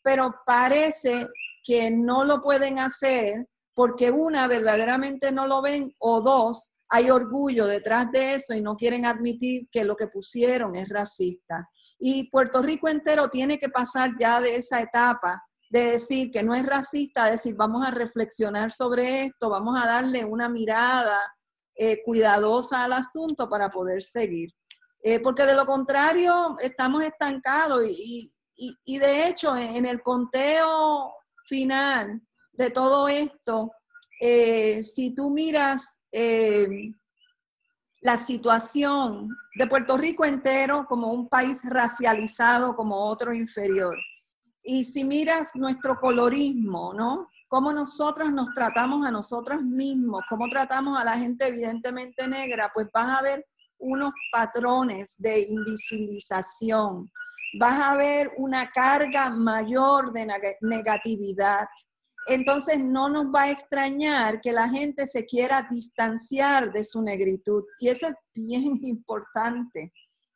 pero parece que no lo pueden hacer porque una, verdaderamente no lo ven, o dos, hay orgullo detrás de eso y no quieren admitir que lo que pusieron es racista. Y Puerto Rico entero tiene que pasar ya de esa etapa de decir que no es racista, decir vamos a reflexionar sobre esto, vamos a darle una mirada eh, cuidadosa al asunto para poder seguir. Eh, porque de lo contrario estamos estancados y, de hecho en, el conteo final de todo esto, eh, si tú miras la situación de Puerto Rico entero como un país racializado como otro inferior, y si miras nuestro colorismo, ¿no? Cómo nosotros nos tratamos a nosotros mismos, cómo tratamos a la gente evidentemente negra, pues vas a ver unos patrones de invisibilización, vas a ver una carga mayor de negatividad. Entonces no nos va a extrañar que la gente se quiera distanciar de su negritud. Y eso es bien importante.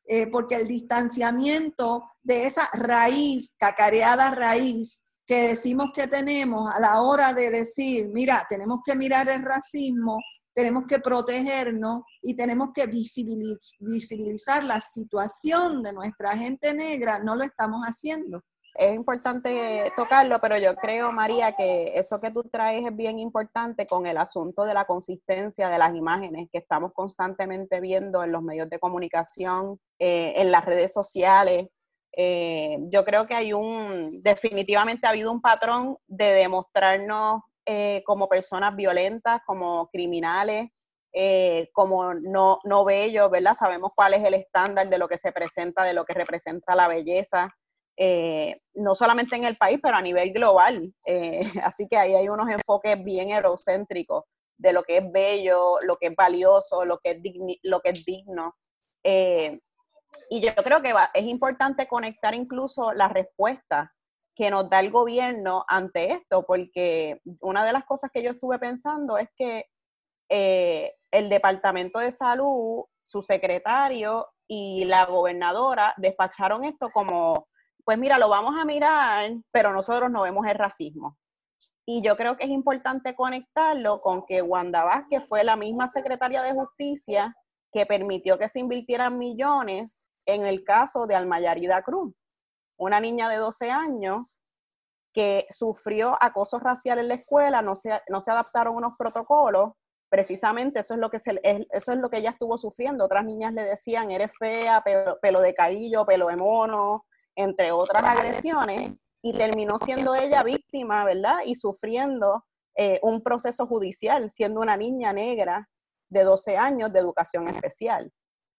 Eh, porque el distanciamiento de esa raíz, cacareada raíz, que decimos que tenemos a la hora de decir, mira, tenemos que mirar el racismo, tenemos que protegernos y tenemos que visibilizar la situación de nuestra gente negra, no lo estamos haciendo es importante tocarlo, pero yo creo, María, que eso que tú traes es bien importante con el asunto de la consistencia de las imágenes que estamos constantemente viendo en los medios de comunicación, eh, en las redes sociales. Eh, yo creo que hay un, definitivamente ha habido un patrón de demostrarnos eh, como personas violentas, como criminales, como no, no bellos, ¿verdad? Sabemos cuál es el estándar de lo que se presenta, de lo que representa la belleza. Eh, no solamente en el país, pero a nivel global. Eh, así que ahí hay unos enfoques bien eurocéntricos de lo que es bello, lo que es valioso, lo que es, lo que es digno. Eh, y yo creo que es importante conectar incluso la respuesta que nos da el gobierno ante esto, porque una de las cosas que yo estuve pensando es que el Departamento de Salud, su secretario y la gobernadora despacharon esto como pues mira, lo vamos a mirar, pero nosotros no vemos el racismo. Y yo creo que es importante conectarlo con que Wanda Vázquez fue la misma secretaria de justicia que permitió que se invirtieran millones en el caso de Almayarida Cruz, una niña de 12 años que sufrió acoso racial en la escuela, no se, no se adaptaron unos protocolos, precisamente eso es lo que eso es lo que ella estuvo sufriendo. Otras niñas le decían, eres fea, pelo, pelo de caillo, pelo de mono, entre otras agresiones, y terminó siendo ella víctima, ¿verdad? Y sufriendo eh, un proceso judicial, siendo una niña negra de 12 años de educación especial.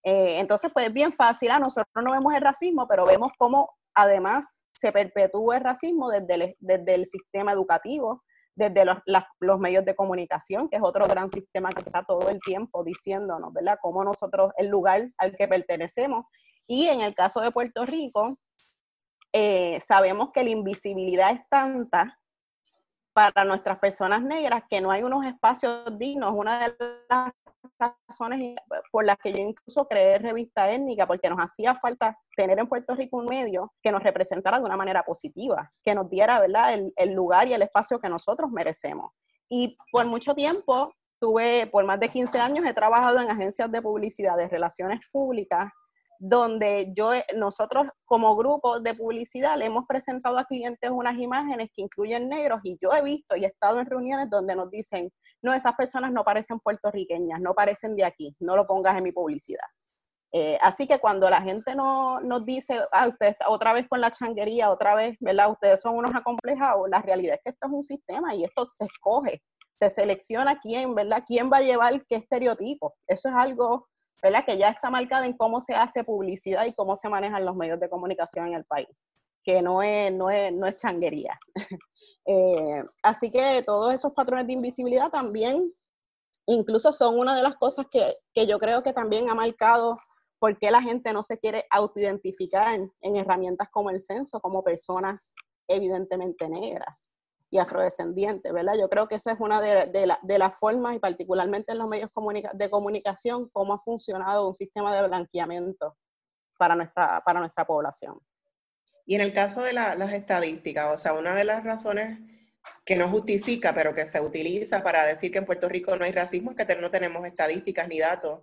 Eh, entonces, pues es bien fácil, a ah, nosotros no vemos el racismo, pero vemos cómo además se perpetúa el racismo desde el, desde el sistema educativo, desde los, los, medios de comunicación, que es otro gran sistema que está todo el tiempo diciéndonos, ¿verdad? Cómo nosotros, el lugar al que pertenecemos. Y en el caso de Puerto Rico, eh, sabemos que la invisibilidad es tanta para nuestras personas negras que no hay unos espacios dignos. Una de las por las que yo incluso creé revista étnica, porque nos hacía falta tener en Puerto Rico un medio que nos representara de una manera positiva, que nos diera ¿verdad? El, el lugar y el espacio que nosotros merecemos. Y por mucho tiempo, tuve, por más de 15 años, he trabajado en agencias de publicidad, de relaciones públicas, donde yo, nosotros como grupo de publicidad le hemos presentado a clientes unas imágenes que incluyen negros y yo he visto y he estado en reuniones donde nos dicen, no, esas personas no parecen puertorriqueñas, no parecen de aquí, no lo pongas en mi publicidad. Eh, así que cuando la gente no, nos dice, ah, usted otra vez con la changuería, otra vez, ¿verdad? Ustedes son unos acomplejados, la realidad es que esto es un sistema y esto se escoge, se selecciona quién, ¿verdad? ¿Quién va a llevar qué estereotipo? Eso es algo ¿verdad? Que ya está marcada en cómo se hace publicidad y cómo se manejan los medios de comunicación en el país, que no es, no es, no es changuería. Eh, así que todos esos patrones de invisibilidad también, incluso son una de las cosas que, que yo creo que también ha marcado por qué la gente no se quiere autoidentificar en herramientas como el censo, como personas evidentemente negras y afrodescendientes, ¿verdad? Yo creo que esa es una de, las formas, y particularmente en los medios de comunicación, cómo ha funcionado un sistema de blanqueamiento para nuestra, para nuestra población. Y en el caso de las estadísticas, o sea, una de las razones que no justifica, pero que se utiliza para decir que en Puerto Rico no hay racismo es que no tenemos estadísticas ni datos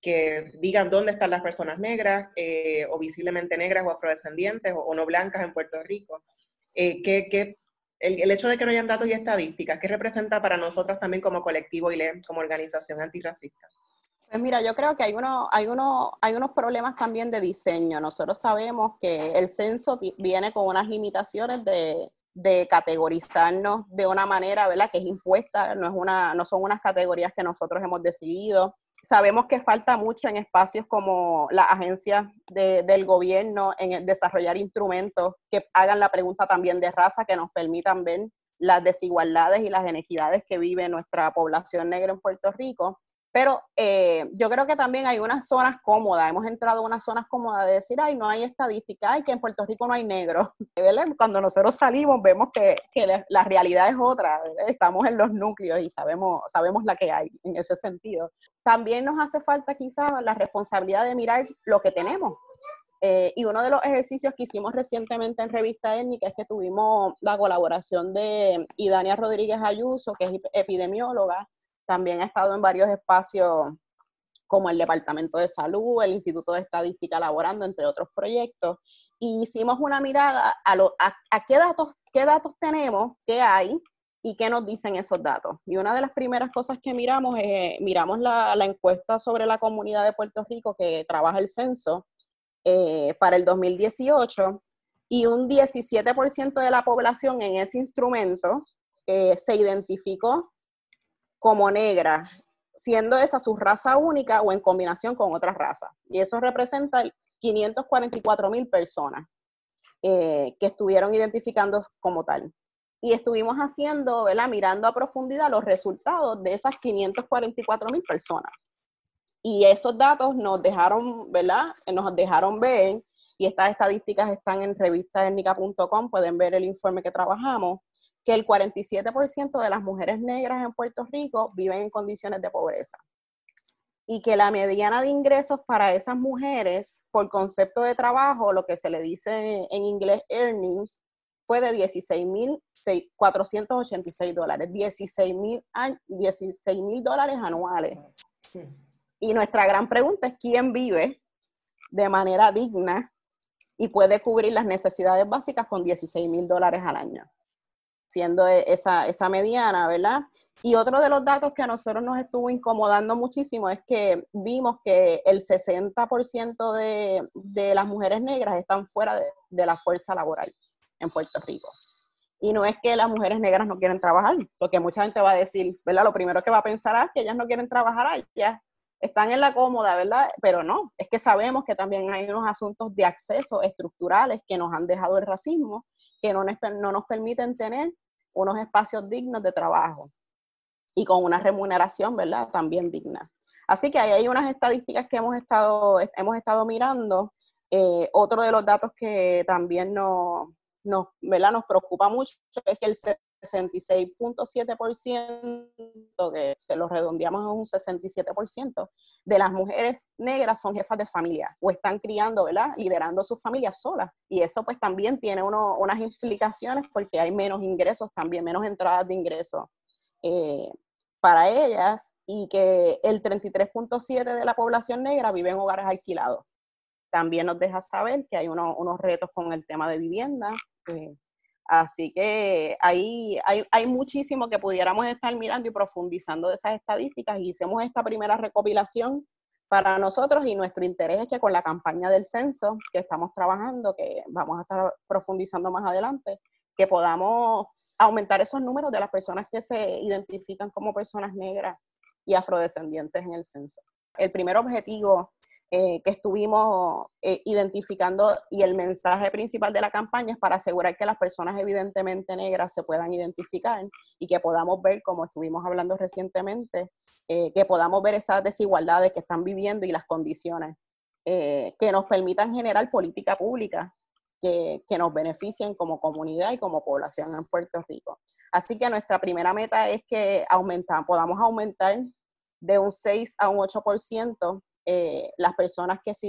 que digan dónde están las personas negras eh, o visiblemente negras o afrodescendientes o, no blancas en Puerto Rico. Eh, que, el, hecho de que no hayan datos y estadísticas, ¿qué representa para nosotras también como colectivo y como organización antirracista? Pues mira, yo creo que hay, uno, hay, uno, hay unos problemas también de diseño. Nosotros sabemos que el censo viene con unas limitaciones de, de categorizarnos de una manera, ¿verdad? Que es impuesta, no, es una, no son unas categorías que nosotros hemos decidido. Sabemos que falta mucho en espacios como las agencias del gobierno en desarrollar instrumentos que hagan la pregunta también de raza, que nos permitan ver las desigualdades y las inequidades que vive nuestra población negra en Puerto Rico. Pero eh, yo creo que también hay unas zonas cómodas, hemos entrado en unas zonas cómodas de decir, ay, no hay estadística, ay, que en Puerto Rico no hay negros. Cuando nosotros salimos vemos que, que, la realidad es otra, estamos en los núcleos y sabemos, sabemos la que hay en ese sentido. También nos hace falta quizás la responsabilidad de mirar lo que tenemos. Eh, y uno de los ejercicios que hicimos recientemente en Revista Étnica es que tuvimos la colaboración de Idania Rodríguez Ayuso, que es epidemióloga, también ha estado en varios espacios como el Departamento de Salud, el Instituto de Estadística Laborando, entre otros proyectos. Y hicimos una mirada a, a, qué, datos, qué datos tenemos, qué hay y qué nos dicen esos datos. Y una de las primeras cosas que miramos es, miramos la, la encuesta sobre la comunidad de Puerto Rico que trabaja el censo eh, para el 2018 y un 17% de la población en ese instrumento eh, se identificó como negra, siendo esa su raza única o en combinación con otras razas. Y eso representa 544 mil personas eh, que estuvieron identificando como tal. Y estuvimos haciendo, ¿verdad? Mirando a profundidad los resultados de esas 544 mil personas. Y esos datos nos dejaron, ¿verdad? Nos dejaron ver, y estas estadísticas están en revistaetnica.com, pueden ver el informe que trabajamos, que el 47% de las mujeres negras en Puerto Rico viven en condiciones de pobreza y que la mediana de ingresos para esas mujeres por concepto de trabajo, lo que se le dice en inglés earnings, fue de 16.486 dólares, 16 mil dólares anuales. Y nuestra gran pregunta es, ¿quién vive de manera digna y puede cubrir las necesidades básicas con 16 mil dólares al año? Siendo e, esa, esa mediana, ¿verdad? Y otro de los datos que a nosotros nos estuvo incomodando muchísimo es que vimos que el 60% de, de, las mujeres negras están fuera de, de, la fuerza laboral en Puerto Rico. Y no es que las mujeres negras no quieren trabajar, porque mucha gente va a decir, ¿verdad? Lo primero que va a pensar es que ellas no quieren trabajar, ya están en la cómoda, ¿verdad? Pero no, es que sabemos que también hay unos asuntos de acceso estructurales que nos han dejado el racismo, que no no nos permiten tener unos espacios dignos de trabajo y con una remuneración, ¿verdad? También digna. Así que ahí hay unas estadísticas que hemos estado, hemos estado mirando. Eh, otro de los datos que también nos, nos, ¿verdad? nos preocupa mucho es el 66.7%, que se lo redondeamos a un 67%, de las mujeres negras son jefas de familia o están criando, ¿verdad? Liderando sus familias solas. Y eso pues también tiene unas implicaciones porque hay menos ingresos también, menos entradas de ingresos eh, para ellas y que el 33.7% de la población negra vive en hogares alquilados. También nos deja saber que hay unos retos con el tema de vivienda. Eh, Así que ahí hay, hay, muchísimo que pudiéramos estar mirando y profundizando de esas estadísticas. Y hicimos esta primera recopilación para nosotros y nuestro interés es que con la campaña del censo que estamos trabajando, que vamos a estar profundizando más adelante, que podamos aumentar esos números de las personas que se identifican como personas negras y afrodescendientes en el censo. El primer objetivo eh, que estuvimos eh, identificando y el mensaje principal de la campaña es para asegurar que las personas evidentemente negras se puedan identificar y que podamos ver, como estuvimos hablando recientemente, eh, que podamos ver esas desigualdades que están viviendo y las condiciones que nos permitan generar política pública que, que, nos beneficien como comunidad y como población en Puerto Rico. Así que nuestra primera meta es que aumentar, podamos aumentar de un 6 a un 8% eh, las personas que se,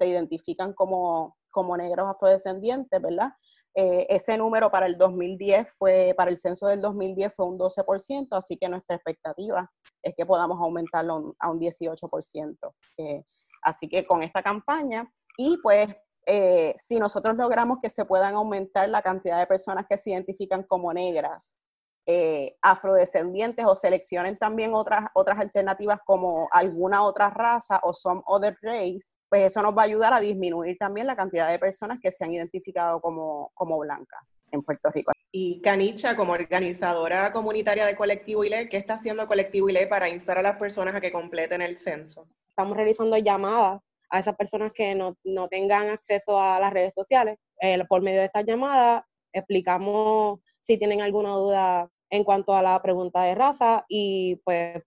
identifican como, como negros afrodescendientes, ¿verdad? Eh, ese número para el 2010 fue, para el censo del 2010 fue un 12%, así que nuestra expectativa es que podamos aumentarlo a un 18%. Eh, así que con esta campaña, y pues eh, si nosotros logramos que se puedan aumentar la cantidad de personas que se identifican como negras, afrodescendientes o seleccionen también otras, otras alternativas como alguna otra raza o some other race, pues eso nos va a ayudar a disminuir también la cantidad de personas que se han identificado como, como blancas en Puerto Rico. Y Canicha, como organizadora comunitaria de Colectivo ILE, ¿qué está haciendo Colectivo ILE para instar a las personas a que completen el censo? Estamos realizando llamadas a esas personas que no, no tengan acceso a las redes sociales. Eh, por medio de estas llamadas explicamos si tienen alguna duda en cuanto a la pregunta de raza y pues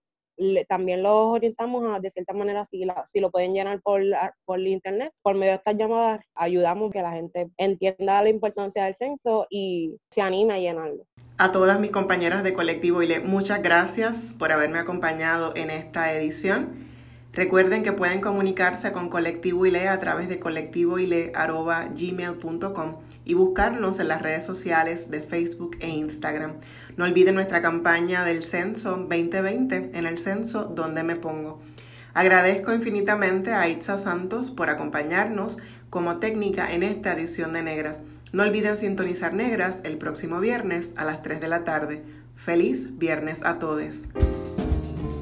también los orientamos a, de cierta manera, si, si lo pueden llenar por, por internet, por medio de estas llamadas, ayudamos que la gente entienda la importancia del censo y se anime a llenarlo. A todas mis compañeras de Colectivo ILE, muchas gracias por haberme acompañado en esta edición. Recuerden que pueden comunicarse con Colectivo ILE a través de colectivoile.gmail.com y buscarnos en las redes sociales de Facebook e Instagram. No olviden nuestra campaña del censo 2020 en el censo donde me pongo. Agradezco infinitamente a Itza Santos por acompañarnos como técnica en esta edición de Negras. No olviden sintonizar Negras el próximo viernes a las 3 de la tarde. Feliz viernes a todos.